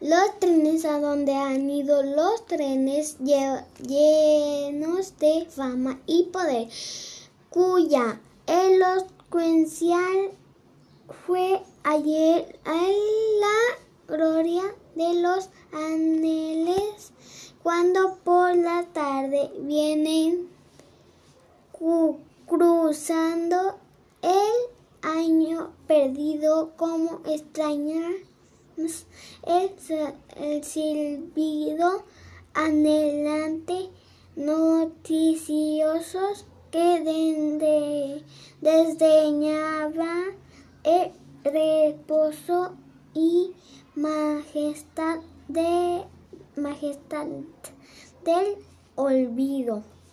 los trenes a donde han ido los trenes llenos de fama y poder, cuya elocuencial fue ayer la gloria de los anheles cuando por la tarde vienen cruzando el año perdido como extrañar el, el silbido anhelante noticiosos que de, desdeñaba el reposo y majestad de majestad del olvido.